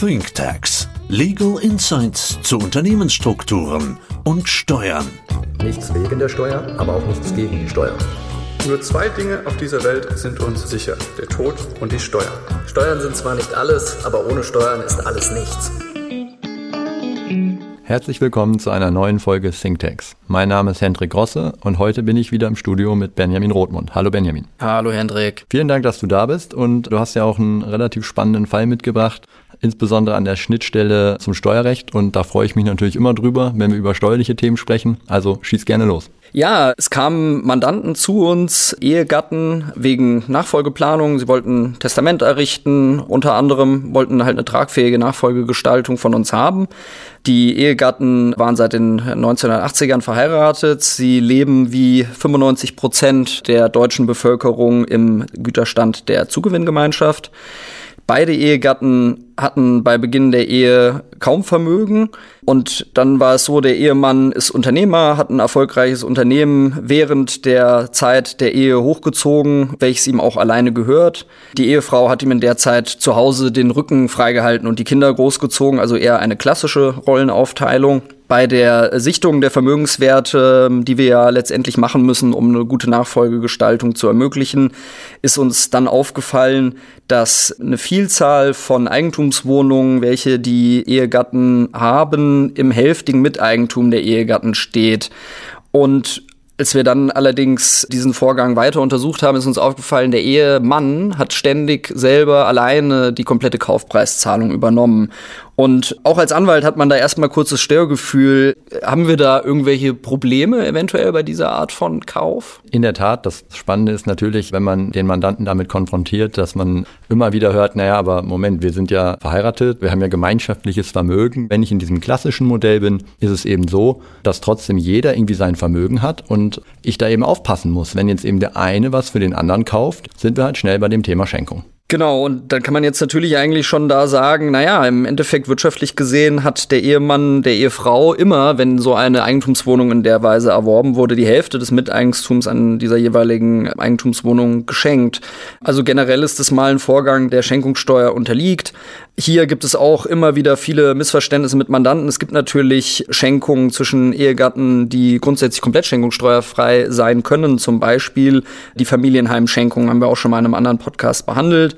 ThinkTax. Legal Insights zu Unternehmensstrukturen und Steuern. Nichts wegen der Steuer, aber auch nichts gegen die Steuer. Nur zwei Dinge auf dieser Welt sind uns sicher, der Tod und die Steuern. Steuern sind zwar nicht alles, aber ohne Steuern ist alles nichts. Herzlich willkommen zu einer neuen Folge ThinkTax. Mein Name ist Hendrik Grosse und heute bin ich wieder im Studio mit Benjamin Rothmund. Hallo Benjamin. Hallo Hendrik. Vielen Dank, dass du da bist und du hast ja auch einen relativ spannenden Fall mitgebracht, insbesondere an der Schnittstelle zum Steuerrecht und da freue ich mich natürlich immer drüber, wenn wir über steuerliche Themen sprechen. Also schieß gerne los. Ja, es kamen Mandanten zu uns, Ehegatten wegen Nachfolgeplanung. Sie wollten Testament errichten, unter anderem wollten halt eine tragfähige Nachfolgegestaltung von uns haben. Die Ehegatten waren seit den 1980ern verheiratet. Sie leben wie 95 Prozent der deutschen Bevölkerung im Güterstand der Zugewinngemeinschaft. Beide Ehegatten hatten bei Beginn der Ehe kaum Vermögen und dann war es so, der Ehemann ist Unternehmer, hat ein erfolgreiches Unternehmen während der Zeit der Ehe hochgezogen, welches ihm auch alleine gehört. Die Ehefrau hat ihm in der Zeit zu Hause den Rücken freigehalten und die Kinder großgezogen, also eher eine klassische Rollenaufteilung bei der Sichtung der Vermögenswerte, die wir ja letztendlich machen müssen, um eine gute Nachfolgegestaltung zu ermöglichen, ist uns dann aufgefallen, dass eine Vielzahl von Eigentumswohnungen, welche die Ehegatten haben, im hälftigen Miteigentum der Ehegatten steht. Und als wir dann allerdings diesen Vorgang weiter untersucht haben, ist uns aufgefallen, der Ehemann hat ständig selber alleine die komplette Kaufpreiszahlung übernommen. Und auch als Anwalt hat man da erstmal kurzes Störgefühl. Haben wir da irgendwelche Probleme eventuell bei dieser Art von Kauf? In der Tat, das Spannende ist natürlich, wenn man den Mandanten damit konfrontiert, dass man immer wieder hört, naja, aber Moment, wir sind ja verheiratet, wir haben ja gemeinschaftliches Vermögen. Wenn ich in diesem klassischen Modell bin, ist es eben so, dass trotzdem jeder irgendwie sein Vermögen hat und ich da eben aufpassen muss. Wenn jetzt eben der eine was für den anderen kauft, sind wir halt schnell bei dem Thema Schenkung. Genau, und dann kann man jetzt natürlich eigentlich schon da sagen, naja, im Endeffekt wirtschaftlich gesehen hat der Ehemann der Ehefrau immer, wenn so eine Eigentumswohnung in der Weise erworben wurde, die Hälfte des Miteigentums an dieser jeweiligen Eigentumswohnung geschenkt. Also generell ist es mal ein Vorgang, der Schenkungssteuer unterliegt. Hier gibt es auch immer wieder viele Missverständnisse mit Mandanten. Es gibt natürlich Schenkungen zwischen Ehegatten, die grundsätzlich komplett schenkungssteuerfrei sein können. Zum Beispiel die Familienheimschenkung haben wir auch schon mal in einem anderen Podcast behandelt.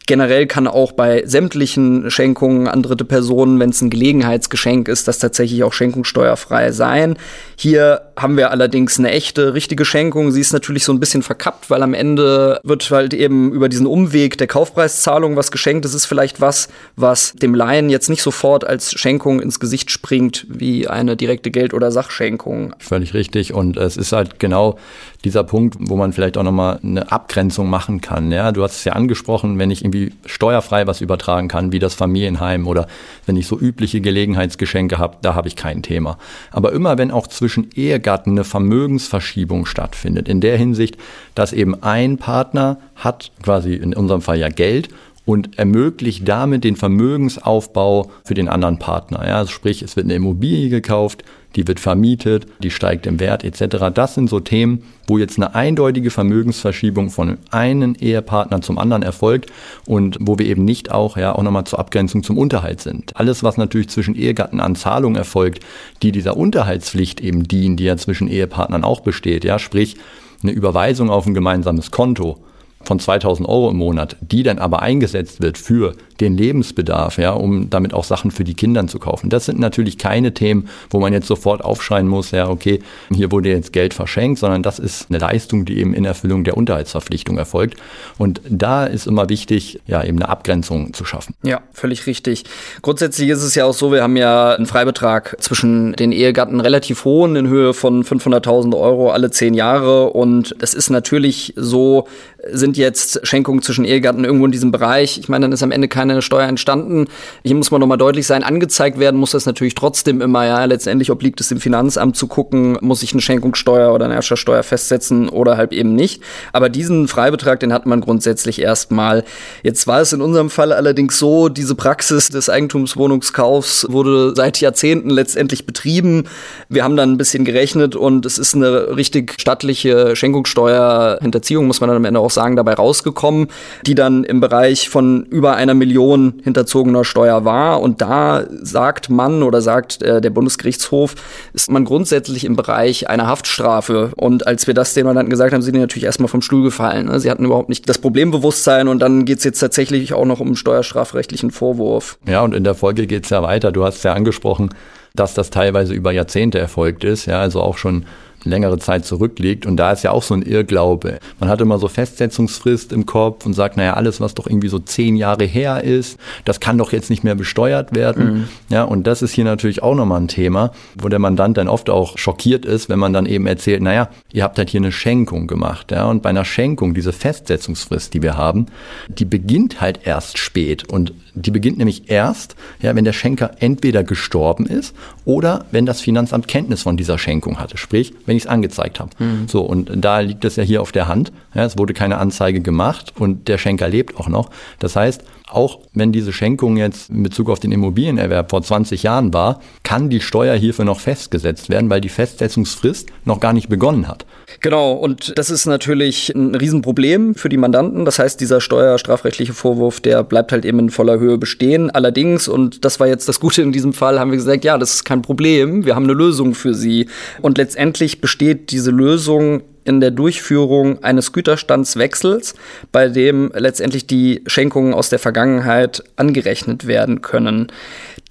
Generell kann auch bei sämtlichen Schenkungen an dritte Personen, wenn es ein Gelegenheitsgeschenk ist, das tatsächlich auch schenkungssteuerfrei sein. Hier haben wir allerdings eine echte, richtige Schenkung. Sie ist natürlich so ein bisschen verkappt, weil am Ende wird halt eben über diesen Umweg der Kaufpreiszahlung was geschenkt. Das ist vielleicht was, was dem Laien jetzt nicht sofort als Schenkung ins Gesicht springt, wie eine direkte Geld- oder Sachschenkung. Völlig richtig. Und es ist halt genau dieser Punkt, wo man vielleicht auch nochmal eine Abgrenzung machen kann. Ja, du hast es ja angesprochen, wenn ich irgendwie steuerfrei was übertragen kann, wie das Familienheim oder wenn ich so übliche Gelegenheitsgeschenke habe, da habe ich kein Thema. Aber immer wenn auch zwischen Ehegatten eine Vermögensverschiebung stattfindet, in der Hinsicht, dass eben ein Partner hat quasi in unserem Fall ja Geld und ermöglicht damit den Vermögensaufbau für den anderen Partner. Ja, also sprich, es wird eine Immobilie gekauft, die wird vermietet, die steigt im Wert etc. Das sind so Themen, wo jetzt eine eindeutige Vermögensverschiebung von einem Ehepartner zum anderen erfolgt und wo wir eben nicht auch ja auch nochmal zur Abgrenzung zum Unterhalt sind. Alles, was natürlich zwischen Ehegatten an Zahlungen erfolgt, die dieser Unterhaltspflicht eben dienen, die ja zwischen Ehepartnern auch besteht, ja, sprich eine Überweisung auf ein gemeinsames Konto von 2000 Euro im Monat, die dann aber eingesetzt wird für den Lebensbedarf, ja, um damit auch Sachen für die Kinder zu kaufen. Das sind natürlich keine Themen, wo man jetzt sofort aufschreien muss, ja, okay, hier wurde jetzt Geld verschenkt, sondern das ist eine Leistung, die eben in Erfüllung der Unterhaltsverpflichtung erfolgt. Und da ist immer wichtig, ja, eben eine Abgrenzung zu schaffen. Ja, völlig richtig. Grundsätzlich ist es ja auch so, wir haben ja einen Freibetrag zwischen den Ehegatten relativ hohen in Höhe von 500.000 Euro alle zehn Jahre. Und es ist natürlich so, sind jetzt Schenkungen zwischen Ehegatten irgendwo in diesem Bereich. Ich meine, dann ist am Ende keine Steuer entstanden. Hier muss man nochmal deutlich sein, angezeigt werden muss das natürlich trotzdem immer, ja. Letztendlich obliegt es dem Finanzamt zu gucken, muss ich eine Schenkungssteuer oder eine Erbschaftssteuer festsetzen oder halt eben nicht. Aber diesen Freibetrag, den hat man grundsätzlich erstmal. Jetzt war es in unserem Fall allerdings so, diese Praxis des Eigentumswohnungskaufs wurde seit Jahrzehnten letztendlich betrieben. Wir haben dann ein bisschen gerechnet und es ist eine richtig stattliche Schenkungssteuerhinterziehung, muss man dann am Ende auch sagen, dabei rausgekommen, die dann im Bereich von über einer Million Million hinterzogener Steuer war. Und da sagt man oder sagt äh, der Bundesgerichtshof, ist man grundsätzlich im Bereich einer Haftstrafe. Und als wir das den Mandanten gesagt haben, sind die natürlich erstmal vom Stuhl gefallen. Ne? Sie hatten überhaupt nicht das Problembewusstsein und dann geht es jetzt tatsächlich auch noch um einen steuerstrafrechtlichen Vorwurf. Ja, und in der Folge geht es ja weiter. Du hast ja angesprochen, dass das teilweise über Jahrzehnte erfolgt ist, ja, also auch schon längere Zeit zurückliegt. Und da ist ja auch so ein Irrglaube. Man hat immer so Festsetzungsfrist im Kopf und sagt, naja, alles, was doch irgendwie so zehn Jahre her ist, das kann doch jetzt nicht mehr besteuert werden. Mhm. Ja, und das ist hier natürlich auch nochmal ein Thema, wo der Mandant dann oft auch schockiert ist, wenn man dann eben erzählt, naja, ihr habt halt hier eine Schenkung gemacht. Ja, und bei einer Schenkung, diese Festsetzungsfrist, die wir haben, die beginnt halt erst spät. Und die beginnt nämlich erst, ja, wenn der Schenker entweder gestorben ist oder wenn das Finanzamt Kenntnis von dieser Schenkung hatte. Sprich, wenn ich es angezeigt habe. Mhm. So, und da liegt es ja hier auf der Hand. Ja, es wurde keine Anzeige gemacht und der Schenker lebt auch noch. Das heißt, auch wenn diese Schenkung jetzt in Bezug auf den Immobilienerwerb vor 20 Jahren war, kann die Steuer hierfür noch festgesetzt werden, weil die Festsetzungsfrist noch gar nicht begonnen hat. Genau, und das ist natürlich ein Riesenproblem für die Mandanten. Das heißt, dieser steuerstrafrechtliche Vorwurf, der bleibt halt eben in voller Höhe bestehen. Allerdings, und das war jetzt das Gute in diesem Fall, haben wir gesagt, ja, das ist kein Problem, wir haben eine Lösung für Sie. Und letztendlich besteht diese Lösung in der Durchführung eines Güterstandswechsels, bei dem letztendlich die Schenkungen aus der Vergangenheit angerechnet werden können.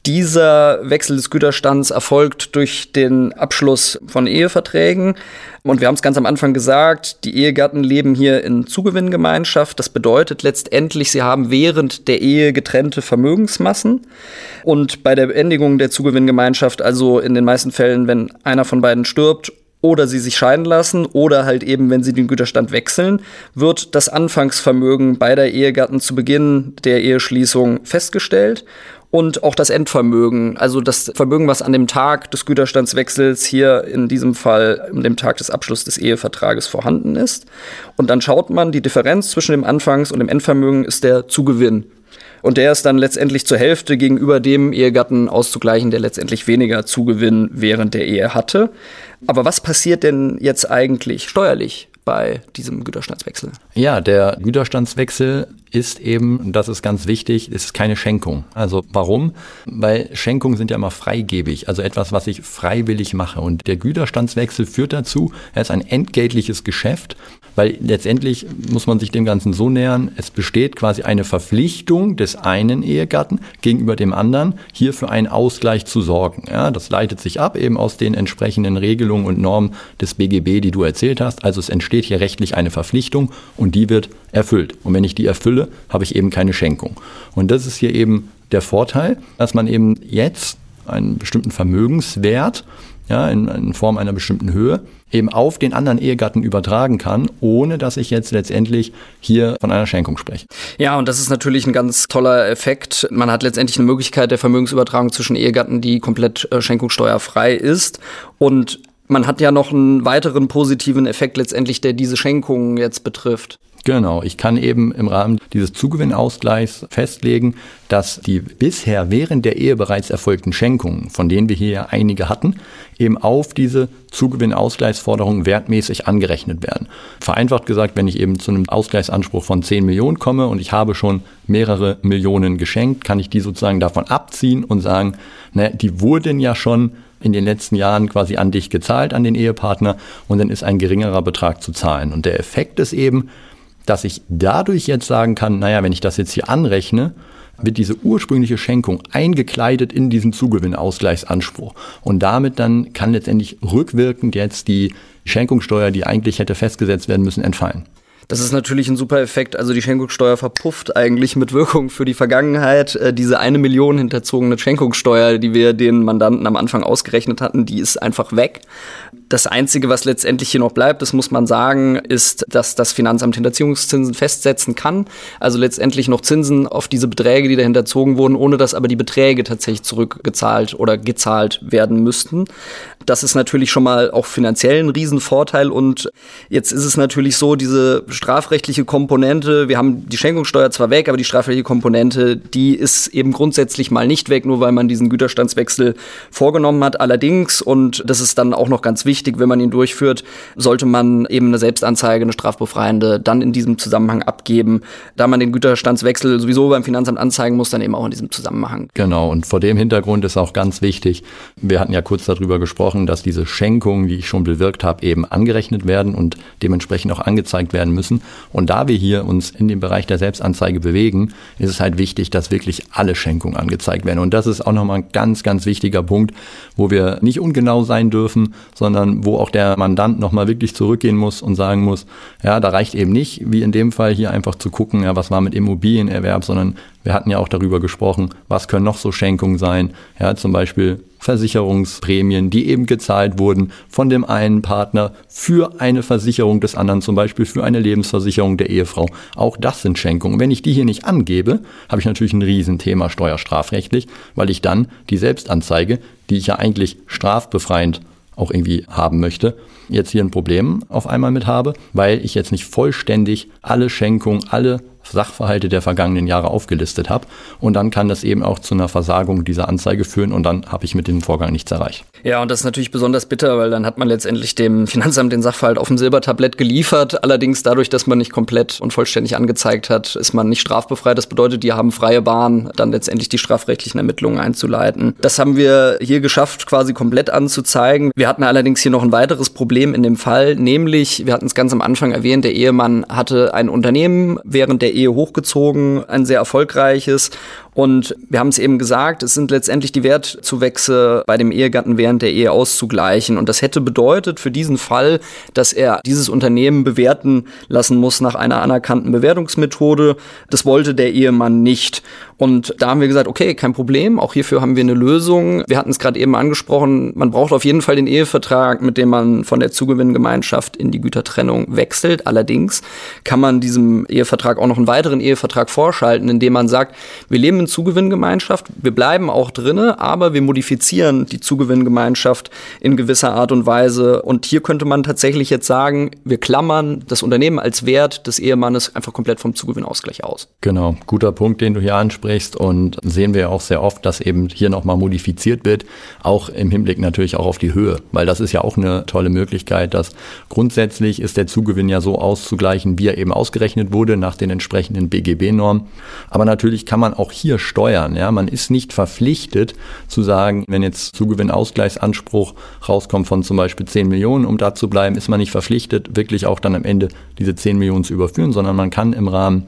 Dieser Wechsel des Güterstands erfolgt durch den Abschluss von Eheverträgen. Und wir haben es ganz am Anfang gesagt, die Ehegatten leben hier in Zugewinngemeinschaft. Das bedeutet letztendlich, sie haben während der Ehe getrennte Vermögensmassen. Und bei der Beendigung der Zugewinngemeinschaft, also in den meisten Fällen, wenn einer von beiden stirbt oder sie sich scheiden lassen oder halt eben, wenn sie den Güterstand wechseln, wird das Anfangsvermögen beider Ehegatten zu Beginn der Eheschließung festgestellt und auch das Endvermögen, also das Vermögen, was an dem Tag des Güterstandswechsels hier in diesem Fall, an dem Tag des Abschlusses des Ehevertrages vorhanden ist. Und dann schaut man, die Differenz zwischen dem Anfangs- und dem Endvermögen ist der Zugewinn. Und der ist dann letztendlich zur Hälfte gegenüber dem Ehegatten auszugleichen, der letztendlich weniger Zugewinn während der Ehe hatte. Aber was passiert denn jetzt eigentlich steuerlich? bei diesem Güterstandswechsel? Ja, der Güterstandswechsel ist eben, das ist ganz wichtig, ist keine Schenkung. Also warum? Weil Schenkungen sind ja immer freigebig, also etwas, was ich freiwillig mache. Und der Güterstandswechsel führt dazu, er ist ein entgeltliches Geschäft, weil letztendlich muss man sich dem Ganzen so nähern, es besteht quasi eine Verpflichtung des einen Ehegatten gegenüber dem anderen, hier für einen Ausgleich zu sorgen. Ja, das leitet sich ab eben aus den entsprechenden Regelungen und Normen des BGB, die du erzählt hast. Also es entsteht hier rechtlich eine Verpflichtung und die wird erfüllt. Und wenn ich die erfülle, habe ich eben keine Schenkung. Und das ist hier eben der Vorteil, dass man eben jetzt einen bestimmten Vermögenswert ja, in, in, Form einer bestimmten Höhe, eben auf den anderen Ehegatten übertragen kann, ohne dass ich jetzt letztendlich hier von einer Schenkung spreche. Ja, und das ist natürlich ein ganz toller Effekt. Man hat letztendlich eine Möglichkeit der Vermögensübertragung zwischen Ehegatten, die komplett äh, schenkungssteuerfrei ist. Und man hat ja noch einen weiteren positiven Effekt letztendlich, der diese Schenkungen jetzt betrifft. Genau, ich kann eben im Rahmen dieses Zugewinnausgleichs festlegen, dass die bisher während der Ehe bereits erfolgten Schenkungen, von denen wir hier ja einige hatten, eben auf diese Zugewinnausgleichsforderungen wertmäßig angerechnet werden. Vereinfacht gesagt, wenn ich eben zu einem Ausgleichsanspruch von 10 Millionen komme und ich habe schon mehrere Millionen geschenkt, kann ich die sozusagen davon abziehen und sagen, naja, die wurden ja schon in den letzten Jahren quasi an dich gezahlt, an den Ehepartner, und dann ist ein geringerer Betrag zu zahlen. Und der Effekt ist eben, dass ich dadurch jetzt sagen kann, naja, wenn ich das jetzt hier anrechne, wird diese ursprüngliche Schenkung eingekleidet in diesen Zugewinnausgleichsanspruch. Und damit dann kann letztendlich rückwirkend jetzt die Schenkungssteuer, die eigentlich hätte festgesetzt werden müssen, entfallen. Das ist natürlich ein super Effekt. Also die Schenkungssteuer verpufft eigentlich mit Wirkung für die Vergangenheit. Äh, diese eine Million hinterzogene Schenkungssteuer, die wir den Mandanten am Anfang ausgerechnet hatten, die ist einfach weg. Das Einzige, was letztendlich hier noch bleibt, das muss man sagen, ist, dass das Finanzamt Hinterziehungszinsen festsetzen kann. Also letztendlich noch Zinsen auf diese Beträge, die da hinterzogen wurden, ohne dass aber die Beträge tatsächlich zurückgezahlt oder gezahlt werden müssten. Das ist natürlich schon mal auch finanziell ein Riesenvorteil. Und jetzt ist es natürlich so, diese strafrechtliche Komponente, wir haben die Schenkungssteuer zwar weg, aber die strafrechtliche Komponente, die ist eben grundsätzlich mal nicht weg, nur weil man diesen Güterstandswechsel vorgenommen hat. Allerdings, und das ist dann auch noch ganz wichtig, wenn man ihn durchführt, sollte man eben eine Selbstanzeige, eine strafbefreiende, dann in diesem Zusammenhang abgeben, da man den Güterstandswechsel sowieso beim Finanzamt anzeigen muss, dann eben auch in diesem Zusammenhang. Genau, und vor dem Hintergrund ist auch ganz wichtig, wir hatten ja kurz darüber gesprochen, dass diese Schenkungen, die ich schon bewirkt habe, eben angerechnet werden und dementsprechend auch angezeigt werden müssen. Und da wir hier uns in dem Bereich der Selbstanzeige bewegen, ist es halt wichtig, dass wirklich alle Schenkungen angezeigt werden. Und das ist auch nochmal ein ganz, ganz wichtiger Punkt, wo wir nicht ungenau sein dürfen, sondern wo auch der Mandant nochmal wirklich zurückgehen muss und sagen muss, ja, da reicht eben nicht, wie in dem Fall hier einfach zu gucken, ja, was war mit Immobilienerwerb, sondern wir hatten ja auch darüber gesprochen, was können noch so Schenkungen sein, ja, zum Beispiel Versicherungsprämien, die eben gezahlt wurden von dem einen Partner für eine Versicherung des anderen, zum Beispiel für eine Lebensversicherung der Ehefrau. Auch das sind Schenkungen. Wenn ich die hier nicht angebe, habe ich natürlich ein Riesenthema steuerstrafrechtlich, weil ich dann die Selbstanzeige, die ich ja eigentlich strafbefreiend auch irgendwie haben möchte, jetzt hier ein Problem auf einmal mit habe, weil ich jetzt nicht vollständig alle Schenkungen, alle Sachverhalte der vergangenen Jahre aufgelistet habe. Und dann kann das eben auch zu einer Versagung dieser Anzeige führen und dann habe ich mit dem Vorgang nichts erreicht. Ja, und das ist natürlich besonders bitter, weil dann hat man letztendlich dem Finanzamt den Sachverhalt auf dem Silbertablett geliefert. Allerdings dadurch, dass man nicht komplett und vollständig angezeigt hat, ist man nicht strafbefreit. Das bedeutet, die haben freie Bahn, dann letztendlich die strafrechtlichen Ermittlungen einzuleiten. Das haben wir hier geschafft, quasi komplett anzuzeigen. Wir hatten allerdings hier noch ein weiteres Problem in dem Fall, nämlich, wir hatten es ganz am Anfang erwähnt, der Ehemann hatte ein Unternehmen während der hochgezogen, ein sehr erfolgreiches. Und wir haben es eben gesagt, es sind letztendlich die Wertzuwächse bei dem Ehegatten während der Ehe auszugleichen. Und das hätte bedeutet für diesen Fall, dass er dieses Unternehmen bewerten lassen muss nach einer anerkannten Bewertungsmethode. Das wollte der Ehemann nicht. Und da haben wir gesagt, okay, kein Problem, auch hierfür haben wir eine Lösung. Wir hatten es gerade eben angesprochen, man braucht auf jeden Fall den Ehevertrag, mit dem man von der Zugewinngemeinschaft in die Gütertrennung wechselt. Allerdings kann man diesem Ehevertrag auch noch einen weiteren Ehevertrag vorschalten, indem man sagt, wir leben in Zugewinngemeinschaft, wir bleiben auch drinne, aber wir modifizieren die Zugewinngemeinschaft in gewisser Art und Weise. Und hier könnte man tatsächlich jetzt sagen, wir klammern das Unternehmen als Wert des Ehemannes einfach komplett vom Zugewinnausgleich aus. Genau, guter Punkt, den du hier ansprichst und sehen wir auch sehr oft, dass eben hier nochmal modifiziert wird, auch im Hinblick natürlich auch auf die Höhe, weil das ist ja auch eine tolle Möglichkeit, dass grundsätzlich ist der Zugewinn ja so auszugleichen, wie er eben ausgerechnet wurde nach den entsprechenden BGB-Normen. Aber natürlich kann man auch hier steuern. Ja, man ist nicht verpflichtet zu sagen, wenn jetzt Zugewinnausgleichsanspruch rauskommt von zum Beispiel 10 Millionen, um da zu bleiben, ist man nicht verpflichtet, wirklich auch dann am Ende diese 10 Millionen zu überführen, sondern man kann im Rahmen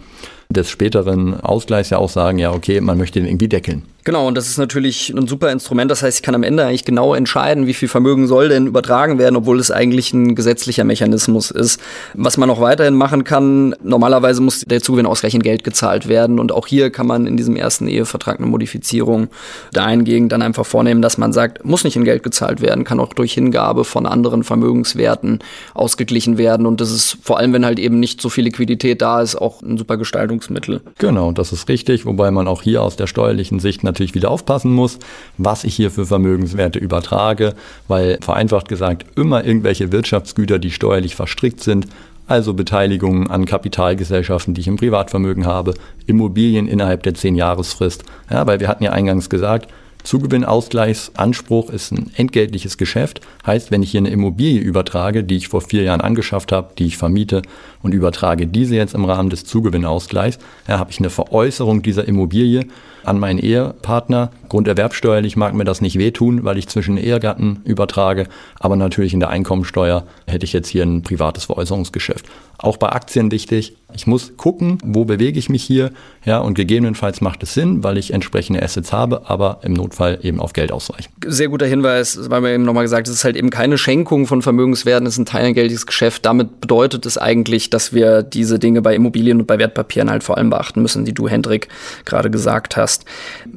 des späteren Ausgleichs ja auch sagen, ja, okay, man möchte den irgendwie deckeln. Genau, und das ist natürlich ein super Instrument. Das heißt, ich kann am Ende eigentlich genau entscheiden, wie viel Vermögen soll denn übertragen werden, obwohl es eigentlich ein gesetzlicher Mechanismus ist. Was man auch weiterhin machen kann, normalerweise muss der Zugewinn ausreichend Geld gezahlt werden. Und auch hier kann man in diesem ersten Ehevertrag eine Modifizierung dahingehend dann einfach vornehmen, dass man sagt, muss nicht in Geld gezahlt werden, kann auch durch Hingabe von anderen Vermögenswerten ausgeglichen werden. Und das ist vor allem, wenn halt eben nicht so viel Liquidität da ist, auch ein super Gestaltungsmittel. Genau, das ist richtig, wobei man auch hier aus der steuerlichen Sicht natürlich wieder aufpassen muss, was ich hier für Vermögenswerte übertrage, weil vereinfacht gesagt immer irgendwelche Wirtschaftsgüter, die steuerlich verstrickt sind, also Beteiligungen an Kapitalgesellschaften, die ich im Privatvermögen habe, Immobilien innerhalb der 10-Jahresfrist. Ja, weil wir hatten ja eingangs gesagt, Zugewinnausgleichsanspruch ist ein entgeltliches Geschäft. Heißt, wenn ich hier eine Immobilie übertrage, die ich vor vier Jahren angeschafft habe, die ich vermiete und übertrage diese jetzt im Rahmen des Zugewinnausgleichs, ja, habe ich eine Veräußerung dieser Immobilie an meinen Ehepartner. Grunderwerbsteuerlich mag mir das nicht wehtun, weil ich zwischen Ehegatten übertrage, aber natürlich in der Einkommensteuer hätte ich jetzt hier ein privates Veräußerungsgeschäft. Auch bei Aktien wichtig, ich muss gucken, wo bewege ich mich hier, ja, und gegebenenfalls macht es Sinn, weil ich entsprechende Assets habe, aber im Notfall eben auf Geld ausweichen. Sehr guter Hinweis, weil wir eben nochmal gesagt, es ist halt eben keine Schenkung von Vermögenswerten, es ist ein teilgeldiges Geschäft. Damit bedeutet es eigentlich, dass wir diese Dinge bei Immobilien und bei Wertpapieren halt vor allem beachten müssen, die du, Hendrik, gerade gesagt hast angepasst.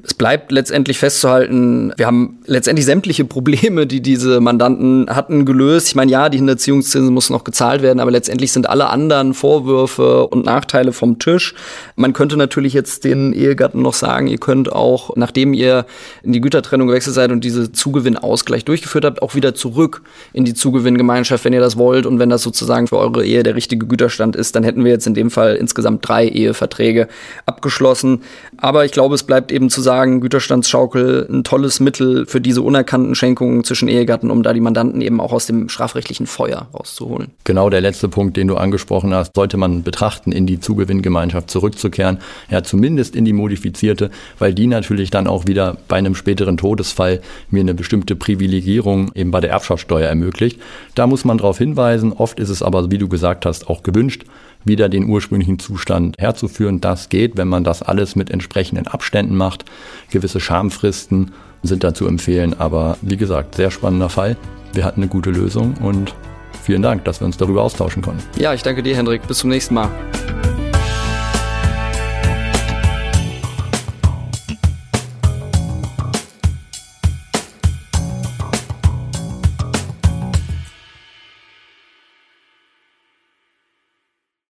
Es bleibt letztendlich festzuhalten, wir haben letztendlich sämtliche Probleme, die diese Mandanten hatten, gelöst. Ich meine, ja, die Hinterziehungszinsen müssen noch gezahlt werden, aber letztendlich sind alle anderen Vorwürfe und Nachteile vom Tisch. Man könnte natürlich jetzt den Ehegatten noch sagen, ihr könnt auch, nachdem ihr in die Gütertrennung gewechselt seid und diese Zugewinnausgleich durchgeführt habt, auch wieder zurück in die Zugewinngemeinschaft, wenn ihr das wollt und wenn das sozusagen für eure Ehe der richtige Güterstand ist, dann hätten wir jetzt in dem Fall insgesamt drei Eheverträge abgeschlossen. Aber ich glaube, es bleibt eben zu sagen, Güterstandsschaukel ein tolles Mittel für diese unerkannten Schenkungen zwischen Ehegatten, um da die Mandanten eben auch aus dem strafrechtlichen Feuer rauszuholen. Genau der letzte Punkt, den du angesprochen hast, sollte man betrachten, in die Zugewinngemeinschaft zurückzukehren. Ja, zumindest in die modifizierte, weil die natürlich dann auch wieder bei einem späteren Todesfall mir eine bestimmte Privilegierung eben bei der Erbschaftssteuer ermöglicht. Da muss man darauf hinweisen. Oft ist es aber, wie du gesagt hast, auch gewünscht, wieder den ursprünglichen Zustand herzuführen. Das geht, wenn man das alles mit entsprechenden Abständen macht. Gewisse Schamfristen sind da zu empfehlen. Aber wie gesagt, sehr spannender Fall. Wir hatten eine gute Lösung und vielen Dank, dass wir uns darüber austauschen konnten. Ja, ich danke dir, Hendrik. Bis zum nächsten Mal.